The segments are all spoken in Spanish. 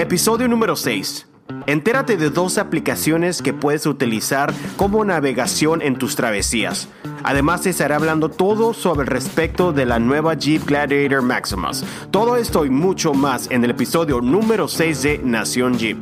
Episodio número 6. Entérate de dos aplicaciones que puedes utilizar como navegación en tus travesías. Además te estaré hablando todo sobre el respecto de la nueva Jeep Gladiator Maximus. Todo esto y mucho más en el episodio número 6 de Nación Jeep.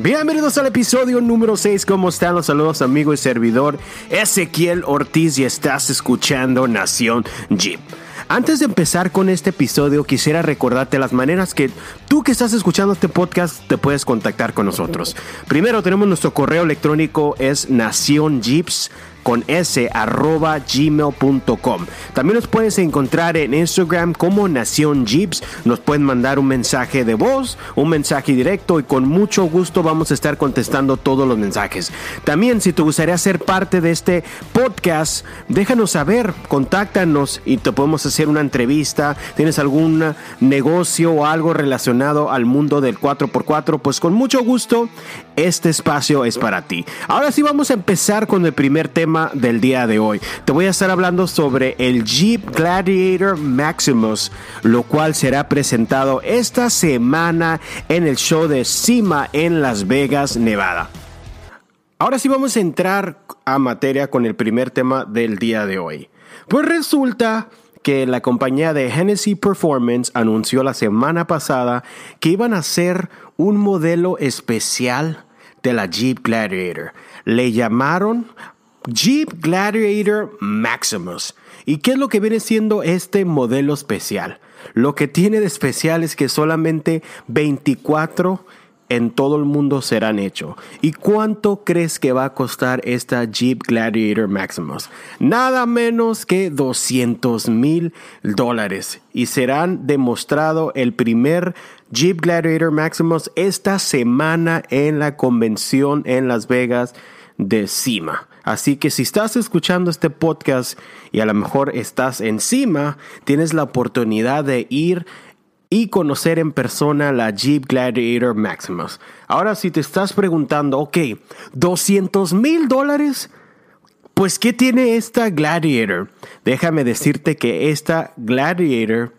Bienvenidos al episodio número 6. ¿Cómo están los saludos, amigo y servidor Ezequiel Ortiz y estás escuchando Nación Jeep? Antes de empezar con este episodio, quisiera recordarte las maneras que tú que estás escuchando este podcast te puedes contactar con nosotros. Primero tenemos nuestro correo electrónico es nacionjeeps con s arroba gmail.com. También nos puedes encontrar en Instagram como Nación Jeeps. Nos pueden mandar un mensaje de voz, un mensaje directo y con mucho gusto vamos a estar contestando todos los mensajes. También si te gustaría ser parte de este podcast, déjanos saber, contáctanos y te podemos hacer una entrevista. ¿Tienes algún negocio o algo relacionado al mundo del 4x4? Pues con mucho gusto este espacio es para ti. Ahora sí vamos a empezar con el primer tema del día de hoy. Te voy a estar hablando sobre el Jeep Gladiator Maximus, lo cual será presentado esta semana en el show de Cima en Las Vegas, Nevada. Ahora sí vamos a entrar a materia con el primer tema del día de hoy. Pues resulta que la compañía de Hennessy Performance anunció la semana pasada que iban a hacer un modelo especial de la Jeep Gladiator. Le llamaron Jeep Gladiator Maximus. ¿Y qué es lo que viene siendo este modelo especial? Lo que tiene de especial es que solamente 24 en todo el mundo serán hechos. ¿Y cuánto crees que va a costar esta Jeep Gladiator Maximus? Nada menos que 200 mil dólares. Y serán demostrado el primer Jeep Gladiator Maximus esta semana en la convención en Las Vegas de CIMA. Así que si estás escuchando este podcast y a lo mejor estás encima, tienes la oportunidad de ir y conocer en persona la Jeep Gladiator Maximus. Ahora, si te estás preguntando, ok, 200 mil dólares, pues ¿qué tiene esta Gladiator? Déjame decirte que esta Gladiator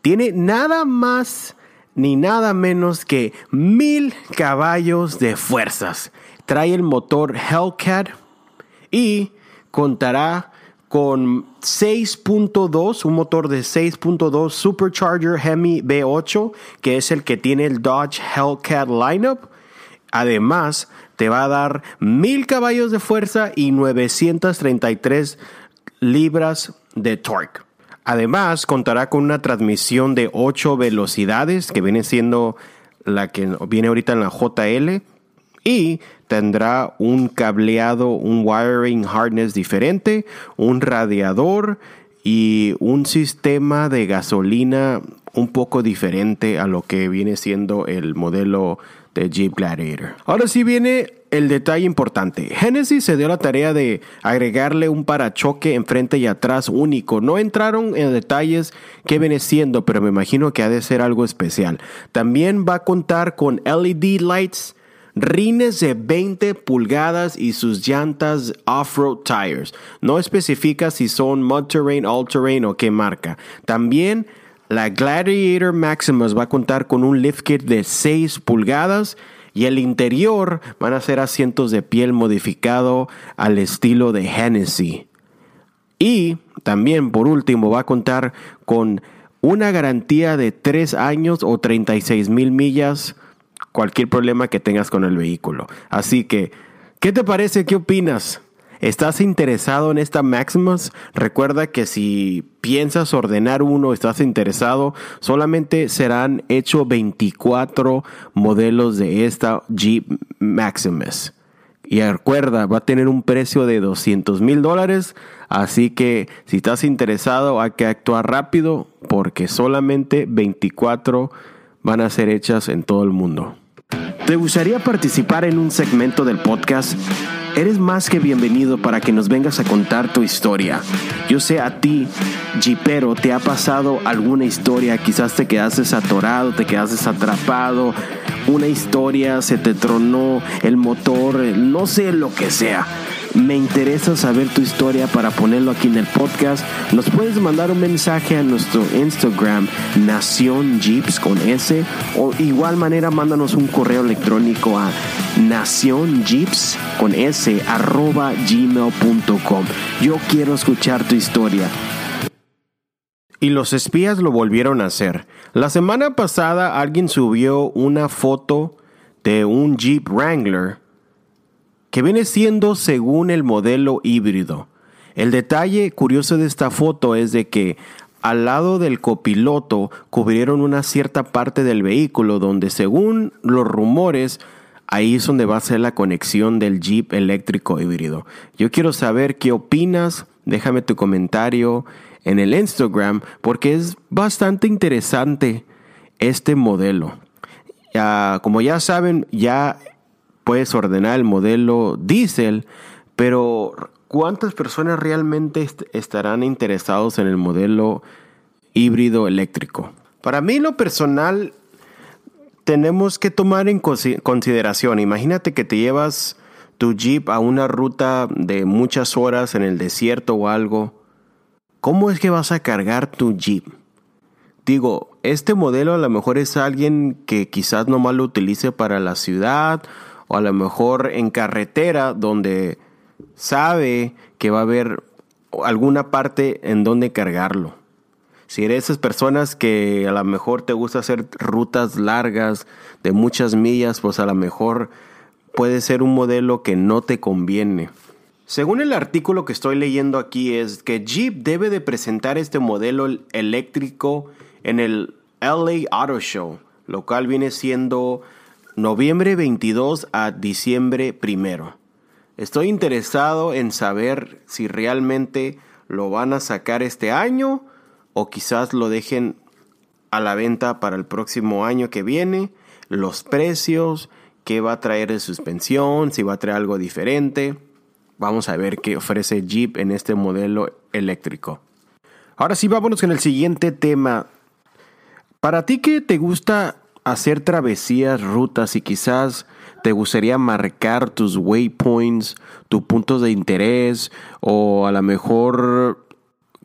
tiene nada más ni nada menos que mil caballos de fuerzas. Trae el motor Hellcat y contará con 6.2, un motor de 6.2 Supercharger Hemi V8, que es el que tiene el Dodge Hellcat lineup. Además, te va a dar 1000 caballos de fuerza y 933 libras de torque. Además, contará con una transmisión de 8 velocidades, que viene siendo la que viene ahorita en la JL y tendrá un cableado, un wiring harness diferente, un radiador y un sistema de gasolina un poco diferente a lo que viene siendo el modelo de Jeep Gladiator. Ahora sí viene el detalle importante. Genesis se dio la tarea de agregarle un parachoque enfrente y atrás único. No entraron en detalles qué viene siendo, pero me imagino que ha de ser algo especial. También va a contar con LED lights rines de 20 pulgadas y sus llantas off-road tires. No especifica si son mud terrain, all terrain o qué marca. También la Gladiator Maximus va a contar con un lift kit de 6 pulgadas y el interior van a ser asientos de piel modificado al estilo de Hennessy. Y también por último va a contar con una garantía de 3 años o 36 mil millas cualquier problema que tengas con el vehículo. Así que, ¿qué te parece? ¿Qué opinas? ¿Estás interesado en esta Maximus? Recuerda que si piensas ordenar uno, estás interesado, solamente serán hechos 24 modelos de esta Jeep Maximus. Y recuerda, va a tener un precio de 200 mil dólares. Así que si estás interesado, hay que actuar rápido porque solamente 24 van a ser hechas en todo el mundo. ¿Te gustaría participar en un segmento del podcast? Eres más que bienvenido para que nos vengas a contar tu historia. Yo sé a ti, Jeepero, te ha pasado alguna historia, quizás te quedaste atorado, te quedaste atrapado, una historia, se te tronó el motor, no sé lo que sea me interesa saber tu historia para ponerlo aquí en el podcast. Nos puedes mandar un mensaje a nuestro Instagram, Nación Jeeps con S, o igual manera mándanos un correo electrónico a Nación Jeeps con S arroba gmail.com. Yo quiero escuchar tu historia. Y los espías lo volvieron a hacer. La semana pasada alguien subió una foto de un Jeep Wrangler que viene siendo según el modelo híbrido. El detalle curioso de esta foto es de que al lado del copiloto cubrieron una cierta parte del vehículo donde según los rumores ahí es donde va a ser la conexión del Jeep eléctrico híbrido. Yo quiero saber qué opinas, déjame tu comentario en el Instagram porque es bastante interesante este modelo. como ya saben, ya puedes ordenar el modelo diésel, pero ¿cuántas personas realmente estarán interesados en el modelo híbrido eléctrico? Para mí, lo personal, tenemos que tomar en consideración, imagínate que te llevas tu Jeep a una ruta de muchas horas en el desierto o algo, ¿cómo es que vas a cargar tu Jeep? Digo, este modelo a lo mejor es alguien que quizás nomás lo utilice para la ciudad o a lo mejor en carretera donde sabe que va a haber alguna parte en donde cargarlo. Si eres esas personas que a lo mejor te gusta hacer rutas largas de muchas millas, pues a lo mejor puede ser un modelo que no te conviene. Según el artículo que estoy leyendo aquí es que Jeep debe de presentar este modelo eléctrico en el LA Auto Show, lo cual viene siendo noviembre 22 a diciembre 1. Estoy interesado en saber si realmente lo van a sacar este año o quizás lo dejen a la venta para el próximo año que viene, los precios, qué va a traer de suspensión, si va a traer algo diferente. Vamos a ver qué ofrece Jeep en este modelo eléctrico. Ahora sí, vámonos con el siguiente tema. Para ti que te gusta hacer travesías, rutas y quizás te gustaría marcar tus waypoints, tus puntos de interés o a lo mejor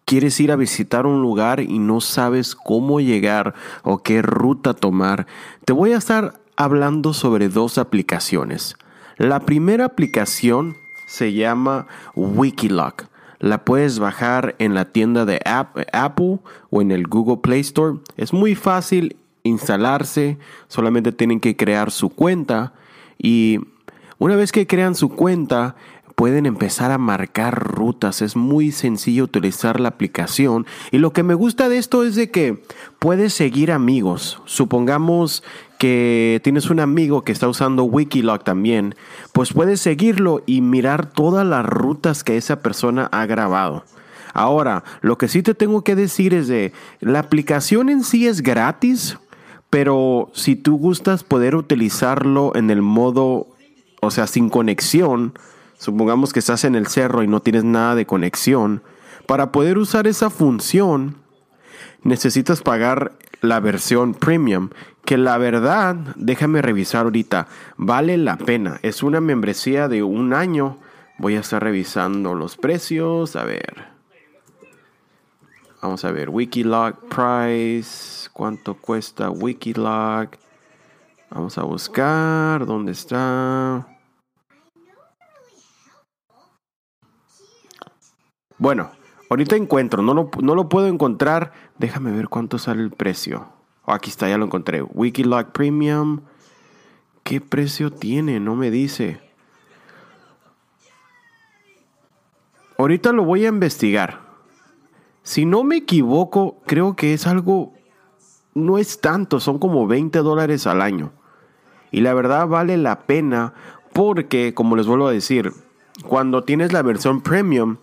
quieres ir a visitar un lugar y no sabes cómo llegar o qué ruta tomar, te voy a estar hablando sobre dos aplicaciones. La primera aplicación se llama Wikiloc. La puedes bajar en la tienda de Apple o en el Google Play Store. Es muy fácil instalarse, solamente tienen que crear su cuenta y una vez que crean su cuenta pueden empezar a marcar rutas. Es muy sencillo utilizar la aplicación. Y lo que me gusta de esto es de que puedes seguir amigos. Supongamos que tienes un amigo que está usando Wikiloc también, pues puedes seguirlo y mirar todas las rutas que esa persona ha grabado. Ahora, lo que sí te tengo que decir es de la aplicación en sí es gratis, pero si tú gustas poder utilizarlo en el modo, o sea, sin conexión, supongamos que estás en el cerro y no tienes nada de conexión, para poder usar esa función necesitas pagar la versión premium, que la verdad, déjame revisar ahorita, vale la pena. Es una membresía de un año. Voy a estar revisando los precios. A ver. Vamos a ver, Wikiloc Price. ¿Cuánto cuesta Wikiloc? Vamos a buscar. ¿Dónde está? Bueno, ahorita encuentro. No lo, no lo puedo encontrar. Déjame ver cuánto sale el precio. Oh, aquí está, ya lo encontré. Wikiloc Premium. ¿Qué precio tiene? No me dice. Ahorita lo voy a investigar. Si no me equivoco, creo que es algo, no es tanto, son como 20 dólares al año. Y la verdad vale la pena porque, como les vuelvo a decir, cuando tienes la versión premium,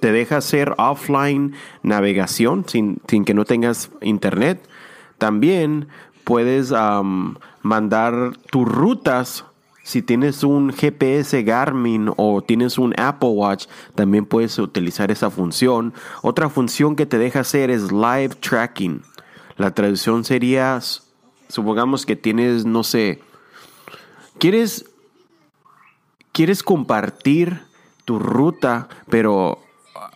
te deja hacer offline navegación sin, que no tengas internet. También puedes mandar tus rutas si tienes un GPS Garmin o tienes un Apple Watch, también puedes utilizar esa función. Otra función que te deja hacer es live tracking. La traducción sería, supongamos que tienes, no sé, quieres, quieres compartir tu ruta, pero,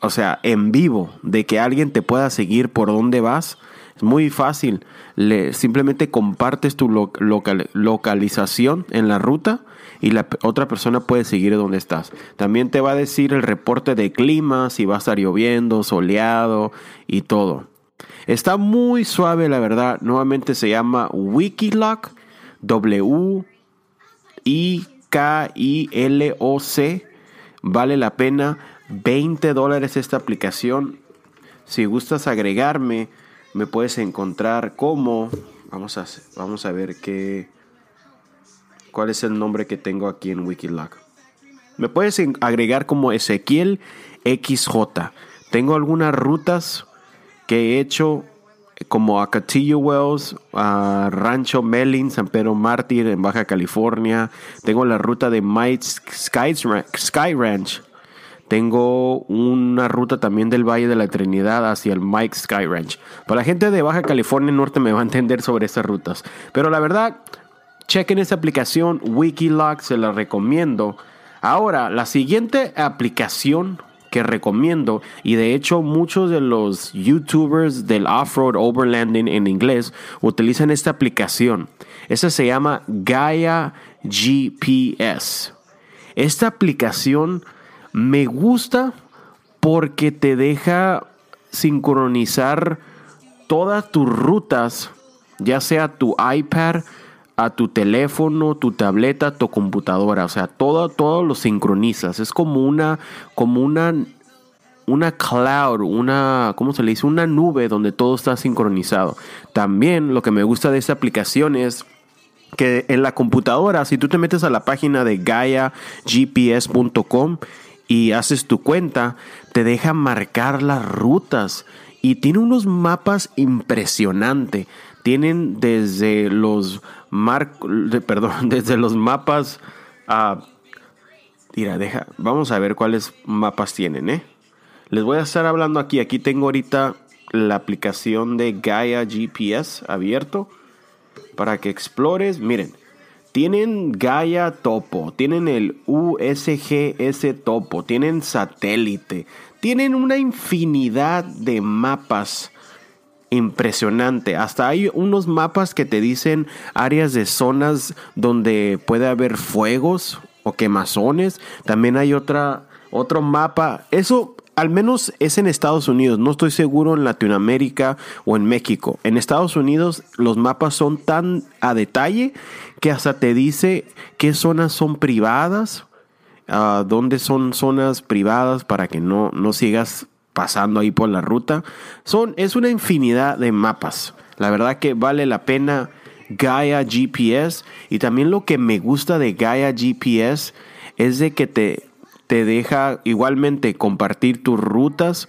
o sea, en vivo, de que alguien te pueda seguir por dónde vas, muy fácil. Le, simplemente compartes tu localización en la ruta y la otra persona puede seguir donde estás. También te va a decir el reporte de clima, si va a estar lloviendo, soleado y todo. Está muy suave, la verdad. Nuevamente se llama Wikiloc, W I K I L O C. Vale la pena 20 dólares esta aplicación. Si gustas agregarme, me puedes encontrar como vamos a vamos a ver qué cuál es el nombre que tengo aquí en Wikiloc. Me puedes agregar como Ezequiel XJ. Tengo algunas rutas que he hecho como a Catillo Wells, a Rancho Melin, San Pedro Mártir en Baja California. Tengo la ruta de Mike Sky Ranch. Tengo una ruta también del Valle de la Trinidad hacia el Mike Sky Ranch. Para la gente de Baja California Norte me va a entender sobre estas rutas. Pero la verdad, chequen esa aplicación Wikiloc, se la recomiendo. Ahora, la siguiente aplicación que recomiendo y de hecho muchos de los youtubers del off-road overlanding en inglés utilizan esta aplicación. Esa se llama Gaia GPS. Esta aplicación me gusta porque te deja sincronizar todas tus rutas, ya sea tu iPad, a tu teléfono, tu tableta, tu computadora, o sea, todo, todo lo sincronizas. Es como una, como una, una cloud, una, ¿cómo se le dice? Una nube donde todo está sincronizado. También lo que me gusta de esta aplicación es que en la computadora, si tú te metes a la página de GaiaGPS.com y haces tu cuenta, te deja marcar las rutas y tiene unos mapas impresionantes. Tienen desde los mar, perdón, desde los mapas a Mira, deja, vamos a ver cuáles mapas tienen, ¿eh? Les voy a estar hablando aquí. Aquí tengo ahorita la aplicación de Gaia GPS abierto para que explores. Miren, tienen Gaia Topo, tienen el USGS Topo, tienen satélite, tienen una infinidad de mapas impresionante. Hasta hay unos mapas que te dicen áreas de zonas donde puede haber fuegos o quemazones. También hay otra, otro mapa. Eso al menos es en Estados Unidos. No estoy seguro en Latinoamérica o en México. En Estados Unidos los mapas son tan a detalle que hasta te dice qué zonas son privadas. Uh, dónde son zonas privadas para que no, no sigas pasando ahí por la ruta. Son, es una infinidad de mapas. La verdad que vale la pena Gaia GPS. Y también lo que me gusta de Gaia GPS es de que te, te deja igualmente compartir tus rutas.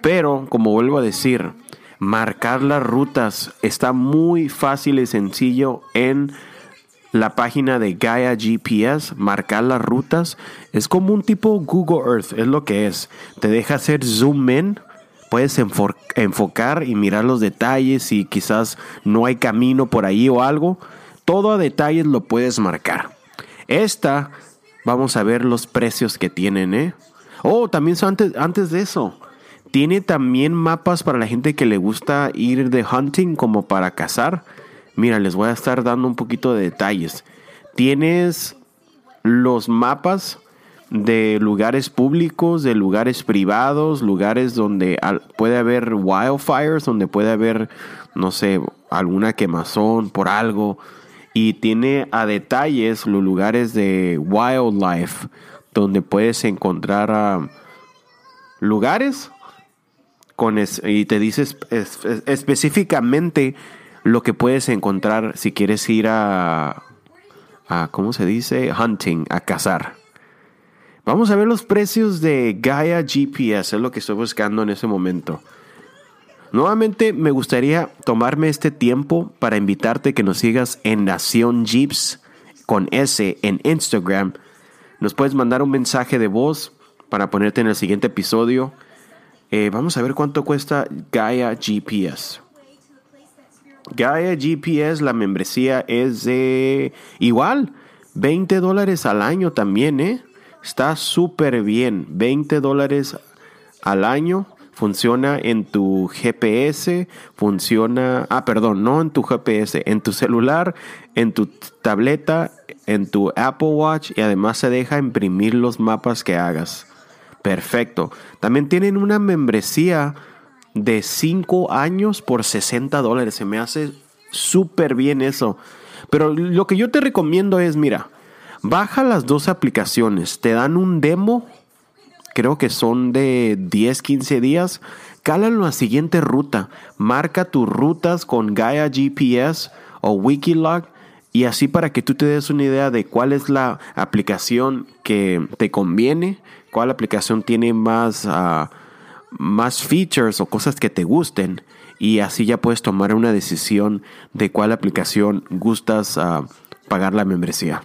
Pero, como vuelvo a decir, marcar las rutas está muy fácil y sencillo en la página de Gaia GPS, marcar las rutas, es como un tipo Google Earth, es lo que es. Te deja hacer zoom in, puedes enfocar y mirar los detalles y quizás no hay camino por ahí o algo. Todo a detalles lo puedes marcar. Esta, vamos a ver los precios que tienen, ¿eh? Oh, también antes, antes de eso. Tiene también mapas para la gente que le gusta ir de hunting como para cazar Mira, les voy a estar dando un poquito de detalles. Tienes los mapas de lugares públicos, de lugares privados, lugares donde puede haber wildfires, donde puede haber, no sé, alguna quemazón por algo. Y tiene a detalles los lugares de wildlife, donde puedes encontrar lugares con y te dices específicamente lo que puedes encontrar si quieres ir a, a, ¿cómo se dice? Hunting, a cazar. Vamos a ver los precios de Gaia GPS, es lo que estoy buscando en ese momento. Nuevamente me gustaría tomarme este tiempo para invitarte que nos sigas en Nación Jeeps con S en Instagram. Nos puedes mandar un mensaje de voz para ponerte en el siguiente episodio. Eh, vamos a ver cuánto cuesta Gaia GPS. Gaia GPS, la membresía es de igual, 20 dólares al año también, ¿eh? Está súper bien. 20 dólares al año. Funciona en tu GPS, funciona, ah, perdón, no en tu GPS, en tu celular, en tu tableta, en tu Apple Watch y además se deja imprimir los mapas que hagas. Perfecto. También tienen una membresía de 5 años por 60 dólares. Se me hace súper bien eso. Pero lo que yo te recomiendo es, mira, baja las dos aplicaciones. Te dan un demo, creo que son de 10, 15 días. Cálalo la siguiente ruta. Marca tus rutas con Gaia GPS o Wikilog y así para que tú te des una idea de cuál es la aplicación que te conviene, cuál aplicación tiene más... Ah, más features o cosas que te gusten y así ya puedes tomar una decisión de cuál aplicación gustas ah, pagar la membresía.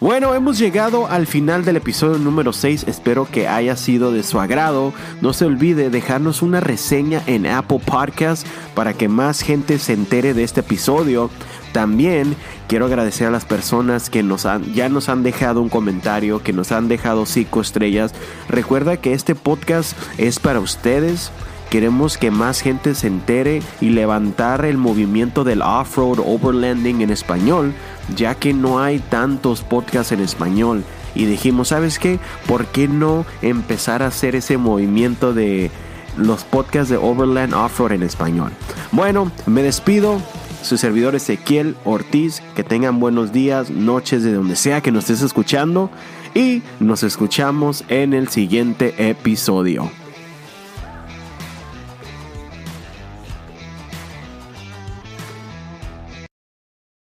Bueno, hemos llegado al final del episodio número 6. Espero que haya sido de su agrado. No se olvide dejarnos una reseña en Apple Podcast para que más gente se entere de este episodio. También quiero agradecer a las personas que nos han, ya nos han dejado un comentario, que nos han dejado cinco estrellas. Recuerda que este podcast es para ustedes. Queremos que más gente se entere y levantar el movimiento del off-road overlanding en español, ya que no hay tantos podcasts en español. Y dijimos, ¿sabes qué? ¿Por qué no empezar a hacer ese movimiento de los podcasts de Overland Off-Road en español? Bueno, me despido su servidor Ezequiel Ortiz. Que tengan buenos días, noches, de donde sea que nos estés escuchando. Y nos escuchamos en el siguiente episodio.